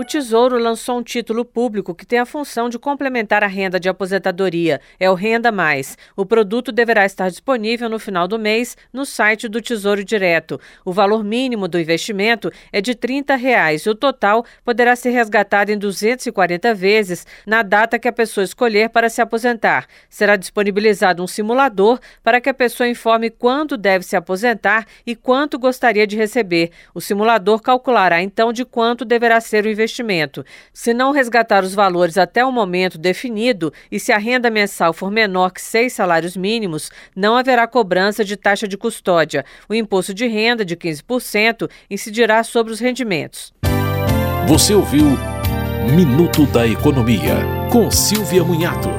O Tesouro lançou um título público que tem a função de complementar a renda de aposentadoria. É o Renda Mais. O produto deverá estar disponível no final do mês no site do Tesouro Direto. O valor mínimo do investimento é de 30 reais, e o total poderá ser resgatado em 240 vezes na data que a pessoa escolher para se aposentar. Será disponibilizado um simulador para que a pessoa informe quando deve se aposentar e quanto gostaria de receber. O simulador calculará então de quanto deverá ser o investimento investimento. Se não resgatar os valores até o momento definido e se a renda mensal for menor que seis salários mínimos, não haverá cobrança de taxa de custódia. O imposto de renda de 15% incidirá sobre os rendimentos. Você ouviu Minuto da Economia, com Silvia Munhato.